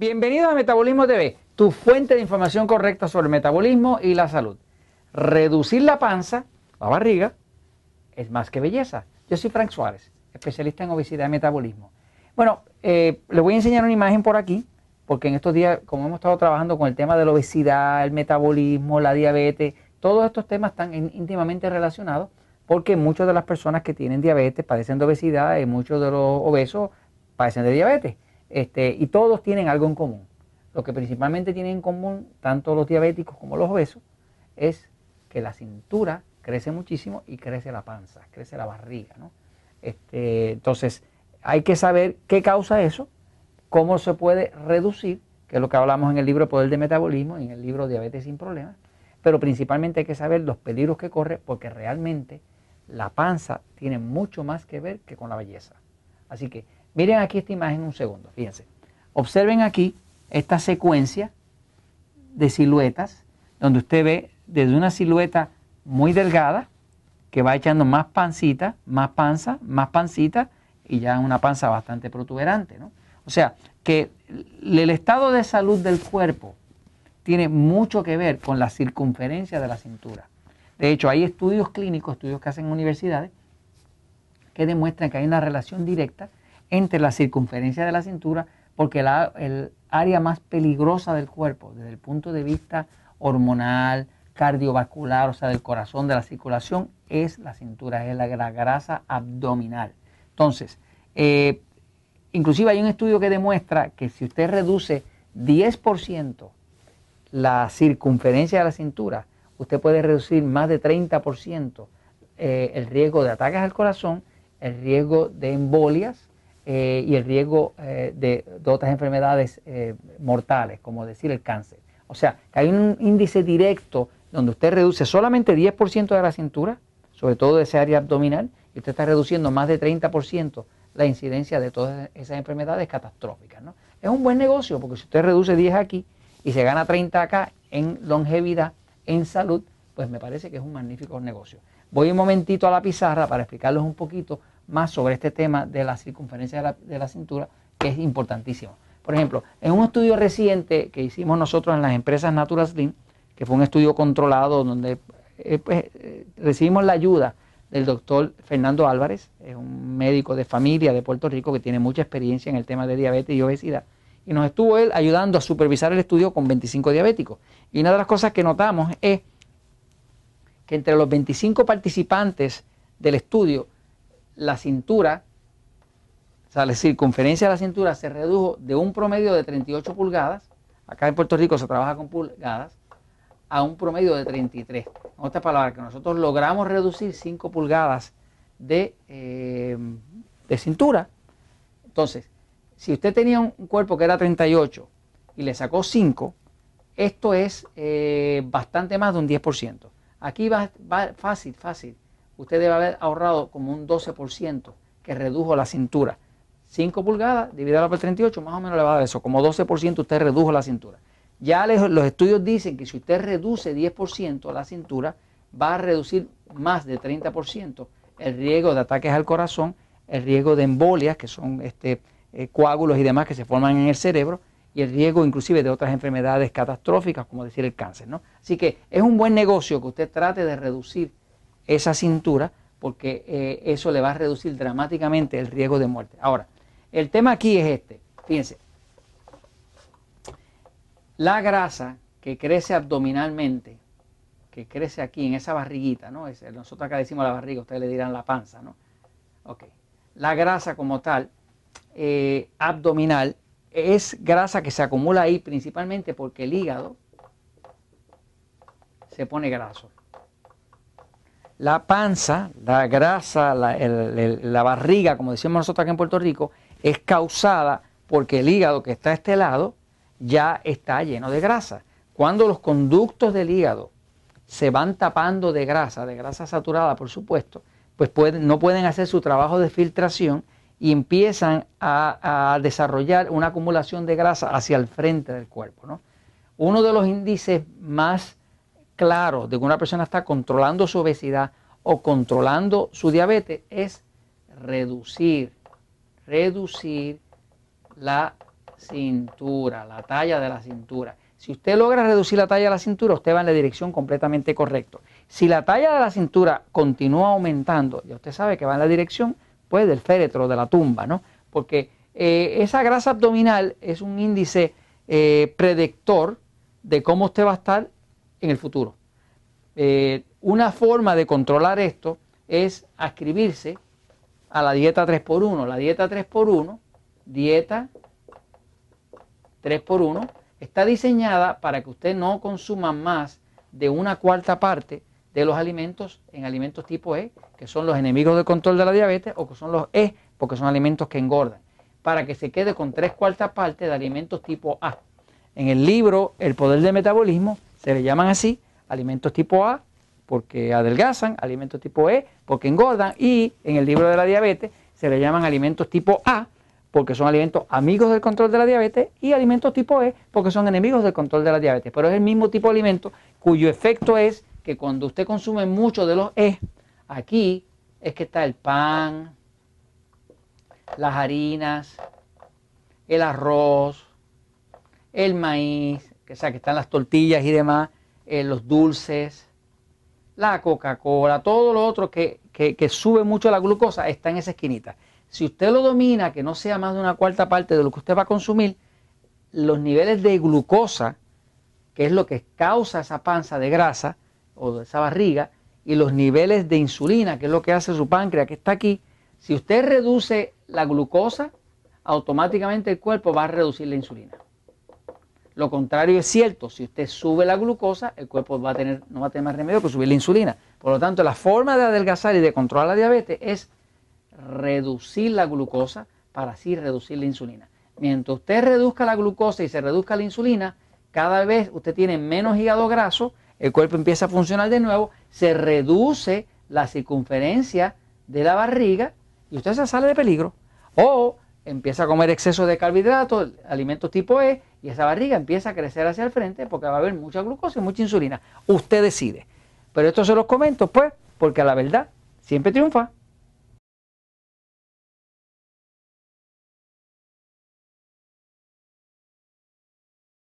Bienvenido a Metabolismo TV, tu fuente de información correcta sobre el metabolismo y la salud. Reducir la panza, la barriga, es más que belleza. Yo soy Frank Suárez, especialista en obesidad y metabolismo. Bueno, eh, les voy a enseñar una imagen por aquí, porque en estos días, como hemos estado trabajando con el tema de la obesidad, el metabolismo, la diabetes, todos estos temas están íntimamente relacionados, porque muchas de las personas que tienen diabetes padecen de obesidad y muchos de los obesos padecen de diabetes. Este, y todos tienen algo en común. Lo que principalmente tienen en común, tanto los diabéticos como los obesos, es que la cintura crece muchísimo y crece la panza, crece la barriga. Este, entonces, hay que saber qué causa eso, cómo se puede reducir, que es lo que hablamos en el libro Poder de Metabolismo en el libro Diabetes sin Problemas, pero principalmente hay que saber los peligros que corre porque realmente la panza tiene mucho más que ver que con la belleza. Así que Miren aquí esta imagen un segundo, fíjense. Observen aquí esta secuencia de siluetas, donde usted ve desde una silueta muy delgada, que va echando más pancita, más panza, más pancita, y ya una panza bastante protuberante. ¿no? O sea, que el estado de salud del cuerpo tiene mucho que ver con la circunferencia de la cintura. De hecho, hay estudios clínicos, estudios que hacen en universidades, que demuestran que hay una relación directa entre la circunferencia de la cintura, porque el área más peligrosa del cuerpo, desde el punto de vista hormonal, cardiovascular, o sea, del corazón, de la circulación, es la cintura, es la, grasa abdominal. Entonces, eh, inclusive hay un estudio que demuestra que si usted reduce 10% la circunferencia de la cintura, usted puede reducir más de 30% eh, el riesgo de ataques al corazón, el riesgo de embolias, eh, y el riesgo eh, de, otras enfermedades eh, mortales, como decir el cáncer. O sea, que hay un índice directo donde usted reduce solamente 10% de la cintura, sobre todo de esa área abdominal, y usted está reduciendo más de 30% la incidencia de todas esas enfermedades catastróficas. ¿no? Es un buen negocio porque si usted reduce 10 aquí y se gana 30 acá en longevidad, en salud, pues me parece que es un magnífico negocio. Voy un momentito a la pizarra para explicarles un poquito más sobre este tema de la circunferencia de la, cintura, que es importantísimo. Por ejemplo, en un estudio reciente que hicimos nosotros en las empresas Natural Slim, que fue un estudio controlado donde eh, pues, eh, recibimos la ayuda del doctor Fernando Álvarez, es un médico de familia de Puerto Rico que tiene mucha experiencia en el tema de diabetes y obesidad. Y nos estuvo él ayudando a supervisar el estudio con 25 diabéticos. Y una de las cosas que notamos es que entre los 25 participantes del estudio, la cintura, o sea, la circunferencia de la cintura se redujo de un promedio de 38 pulgadas, acá en Puerto Rico se trabaja con pulgadas, a un promedio de 33. En otras palabras, que nosotros logramos reducir 5 pulgadas de, eh, de cintura. Entonces, si usted tenía un cuerpo que era 38 y le sacó 5, esto es eh, bastante más de un 10%. Aquí va, fácil, fácil usted debe haber ahorrado como un 12% que redujo la cintura. 5 pulgadas dividido por 38, más o menos le va a dar eso, como 12% usted redujo la cintura. Ya los estudios dicen que si usted reduce 10% la cintura, va a reducir más de 30% el riesgo de ataques al corazón, el riesgo de embolias, que son este, eh, coágulos y demás que se forman en el cerebro, y el riesgo inclusive de otras enfermedades catastróficas, como decir el cáncer. ¿no? Así que es un buen negocio que usted trate de reducir esa cintura porque eh, eso le va a reducir dramáticamente el riesgo de muerte. Ahora, el tema aquí es este, fíjense, la grasa que crece abdominalmente, que crece aquí en esa barriguita, ¿no? nosotros acá decimos la barriga, ustedes le dirán la panza, ¿no? Ok. La grasa como tal, eh, abdominal, es grasa que se acumula ahí principalmente porque el hígado se pone graso la panza, la grasa, la, barriga, como decimos nosotros aquí en Puerto Rico, es causada porque el hígado que está a este lado ya está lleno de grasa. Cuando los conductos del hígado se van tapando de grasa, de grasa saturada por supuesto, pues no pueden hacer su trabajo de filtración y empiezan a, desarrollar una acumulación de grasa hacia el frente del cuerpo. Uno de los índices más claro de que una persona está controlando su obesidad o controlando su diabetes es reducir, reducir la cintura, la talla de la cintura. Si usted logra reducir la talla de la cintura, usted va en la dirección completamente correcta. Si la talla de la cintura continúa aumentando, ya usted sabe que va en la dirección pues del féretro, de la tumba, ¿no? Porque eh, esa grasa abdominal es un índice eh, predictor de cómo usted va a estar en el futuro. Eh, una forma de controlar esto es ascribirse a la dieta 3x1. La dieta 3x1, dieta 3x1, está diseñada para que usted no consuma más de una cuarta parte de los alimentos en alimentos tipo E, que son los enemigos del control de la diabetes, o que son los E, porque son alimentos que engordan, para que se quede con tres cuartas partes de alimentos tipo A. En el libro El Poder del Metabolismo se le llaman así alimentos tipo A porque adelgazan, alimentos tipo E porque engordan y en el libro de la diabetes se le llaman alimentos tipo A porque son alimentos amigos del control de la diabetes y alimentos tipo E porque son enemigos del control de la diabetes. Pero es el mismo tipo de alimento cuyo efecto es que cuando usted consume mucho de los E, aquí es que está el pan, las harinas, el arroz, el maíz, que, sea, que están las tortillas y demás, eh, los dulces, la Coca-Cola, todo lo otro que, que sube mucho la glucosa está en esa esquinita. Si usted lo domina, que no sea más de una cuarta parte de lo que usted va a consumir, los niveles de glucosa, que es lo que causa esa panza de grasa o de esa barriga, y los niveles de insulina, que es lo que hace su páncreas, que está aquí, si usted reduce la glucosa, automáticamente el cuerpo va a reducir la insulina. Lo contrario es cierto, si usted sube la glucosa, el cuerpo va a tener, no va a tener más remedio que subir la insulina. Por lo tanto, la forma de adelgazar y de controlar la diabetes es reducir la glucosa para así reducir la insulina. Mientras usted reduzca la glucosa y se reduzca la insulina, cada vez usted tiene menos hígado graso, el cuerpo empieza a funcionar de nuevo, se reduce la circunferencia de la barriga y usted se sale de peligro. O empieza a comer exceso de carbohidratos, alimentos tipo E, y esa barriga empieza a crecer hacia el frente porque va a haber mucha glucosa y mucha insulina. Usted decide. Pero esto se los comento, pues, porque la verdad siempre triunfa.